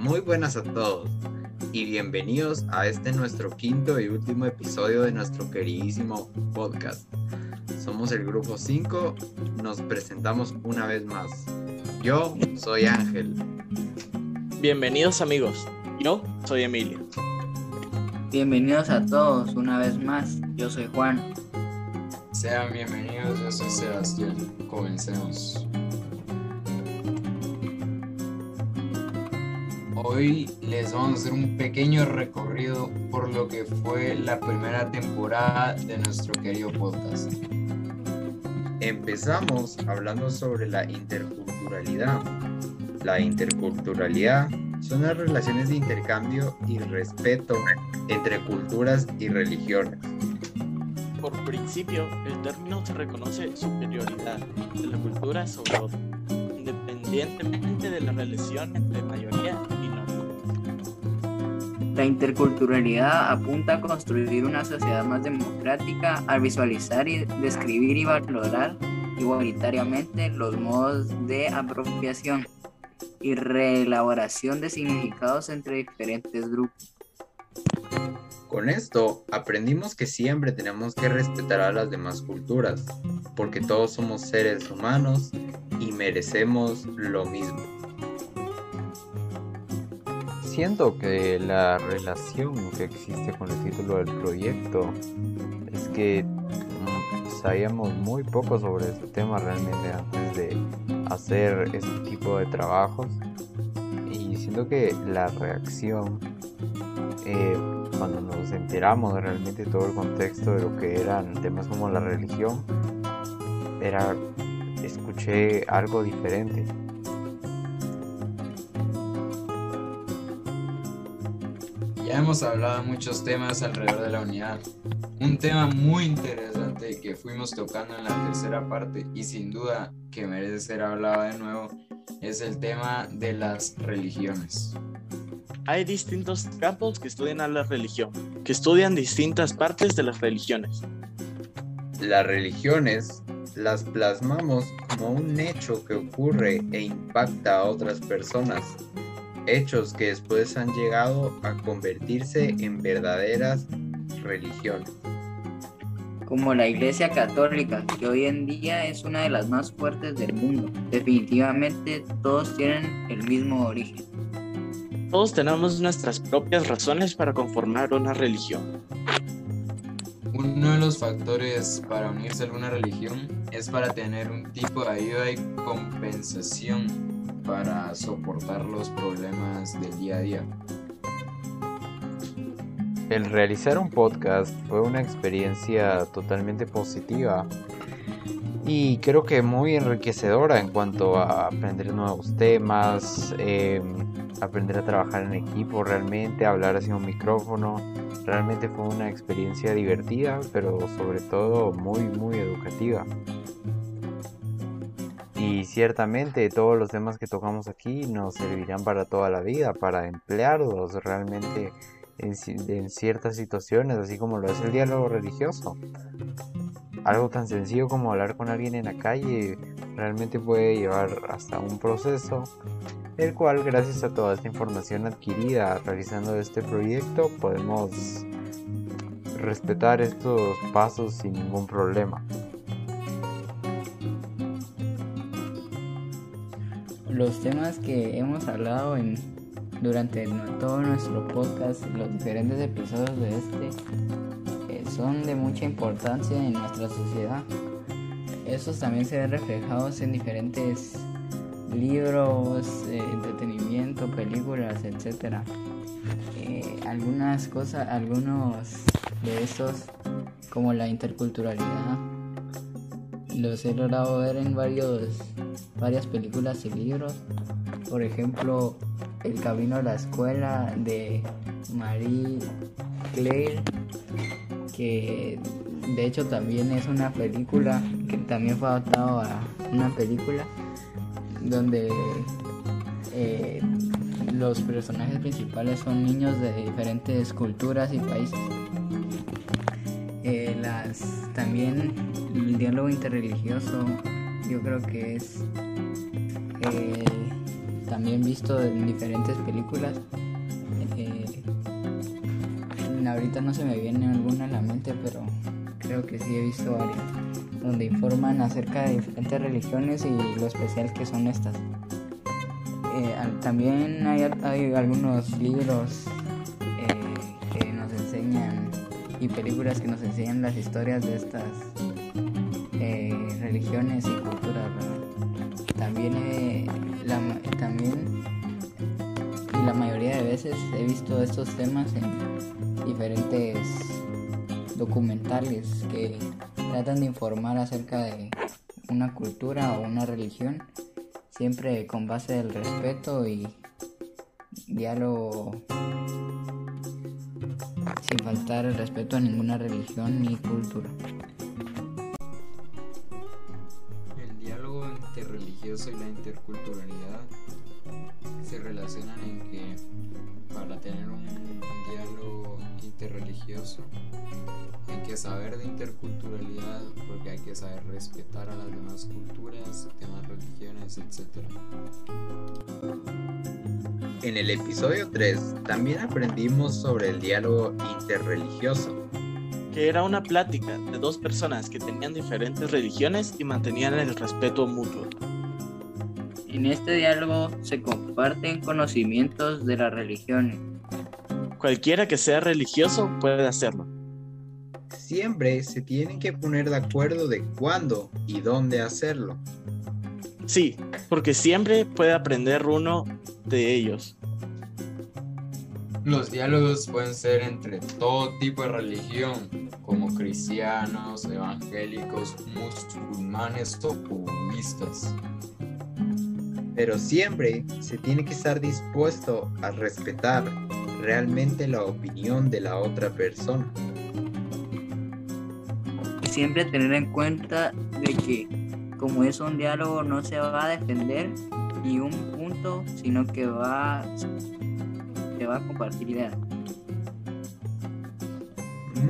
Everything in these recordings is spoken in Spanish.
Muy buenas a todos y bienvenidos a este nuestro quinto y último episodio de nuestro queridísimo podcast. Somos el grupo 5, nos presentamos una vez más. Yo soy Ángel. Bienvenidos amigos, yo soy Emilio. Bienvenidos a todos una vez más, yo soy Juan. Sean bienvenidos, yo soy Sebastián. Comencemos. Hoy les vamos a hacer un pequeño recorrido por lo que fue la primera temporada de nuestro querido podcast. Empezamos hablando sobre la interculturalidad. La interculturalidad son las relaciones de intercambio y respeto entre culturas y religiones. Por principio, el término se reconoce superioridad de la cultura sobre otra, independientemente de la relación entre mayoría. La interculturalidad apunta a construir una sociedad más democrática al visualizar y describir y valorar igualitariamente los modos de apropiación y reelaboración de significados entre diferentes grupos. Con esto aprendimos que siempre tenemos que respetar a las demás culturas, porque todos somos seres humanos y merecemos lo mismo. Siento que la relación que existe con el título del proyecto es que mm, sabíamos muy poco sobre este tema realmente antes de hacer este tipo de trabajos. Y siento que la reacción eh, cuando nos enteramos realmente todo el contexto de lo que eran temas como la religión era escuché algo diferente Ya hemos hablado de muchos temas alrededor de la unidad. Un tema muy interesante que fuimos tocando en la tercera parte y sin duda que merece ser hablado de nuevo es el tema de las religiones. Hay distintos campos que estudian a la religión, que estudian distintas partes de las religiones. Las religiones las plasmamos como un hecho que ocurre e impacta a otras personas, hechos que después han llegado a convertirse en verdaderas religiones. Como la Iglesia Católica, que hoy en día es una de las más fuertes del mundo. Definitivamente todos tienen el mismo origen. Todos tenemos nuestras propias razones para conformar una religión. Uno de los factores para unirse a alguna religión es para tener un tipo de ayuda y compensación para soportar los problemas del día a día. El realizar un podcast fue una experiencia totalmente positiva y creo que muy enriquecedora en cuanto a aprender nuevos temas, eh, aprender a trabajar en equipo realmente, hablar hacia un micrófono. Realmente fue una experiencia divertida, pero sobre todo muy, muy educativa. Y ciertamente todos los temas que tocamos aquí nos servirán para toda la vida, para emplearlos realmente en, en ciertas situaciones, así como lo es el diálogo religioso. Algo tan sencillo como hablar con alguien en la calle realmente puede llevar hasta un proceso, el cual gracias a toda esta información adquirida realizando este proyecto podemos respetar estos pasos sin ningún problema. Los temas que hemos hablado en, durante todo nuestro podcast, los diferentes episodios de este, eh, son de mucha importancia en nuestra sociedad. Estos también se ven reflejados en diferentes libros, eh, entretenimiento, películas, etc. Eh, algunas cosas, algunos de estos, como la interculturalidad, los he logrado ver en varios, varias películas y libros. Por ejemplo, El Camino a la Escuela de Marie Claire, que de hecho también es una película que también fue adaptado a una película donde eh, los personajes principales son niños de diferentes culturas y países. Eh, las, también el diálogo interreligioso yo creo que es eh, también visto en diferentes películas. Eh, ahorita no se me viene alguna a la mente, pero creo que sí he visto varias, donde informan acerca de diferentes religiones y lo especial que son estas. También hay algunos libros y películas que nos enseñan las historias de estas eh, religiones y culturas. También, eh, la, también la mayoría de veces he visto estos temas en diferentes documentales que tratan de informar acerca de una cultura o una religión, siempre con base del respeto y diálogo sin faltar el respeto a ninguna religión ni cultura. El diálogo interreligioso y la interculturalidad se relacionan en que para tener un diálogo interreligioso que saber de interculturalidad porque hay que saber respetar a las demás culturas, demás religiones, etc. En el episodio 3 también aprendimos sobre el diálogo interreligioso. que era una plática de dos personas que tenían diferentes religiones y mantenían el respeto mutuo. En este diálogo se comparten conocimientos de las religiones. Cualquiera que sea religioso puede hacerlo. Siempre se tienen que poner de acuerdo de cuándo y dónde hacerlo. Sí, porque siempre puede aprender uno de ellos. Los diálogos pueden ser entre todo tipo de religión, como cristianos, evangélicos, musulmanes o budistas. Pero siempre se tiene que estar dispuesto a respetar realmente la opinión de la otra persona. Siempre tener en cuenta de que como es un diálogo no se va a defender ni un punto, sino que va, se va a compartir ideas.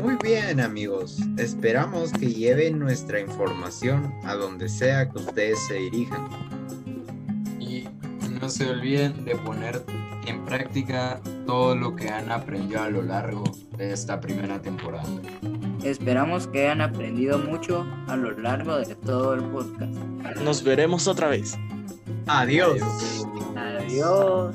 Muy bien amigos, esperamos que lleven nuestra información a donde sea que ustedes se dirijan. Y no se olviden de poner en práctica todo lo que han aprendido a lo largo de esta primera temporada. Esperamos que hayan aprendido mucho a lo largo de todo el podcast. Nos veremos otra vez. Adiós. Adiós.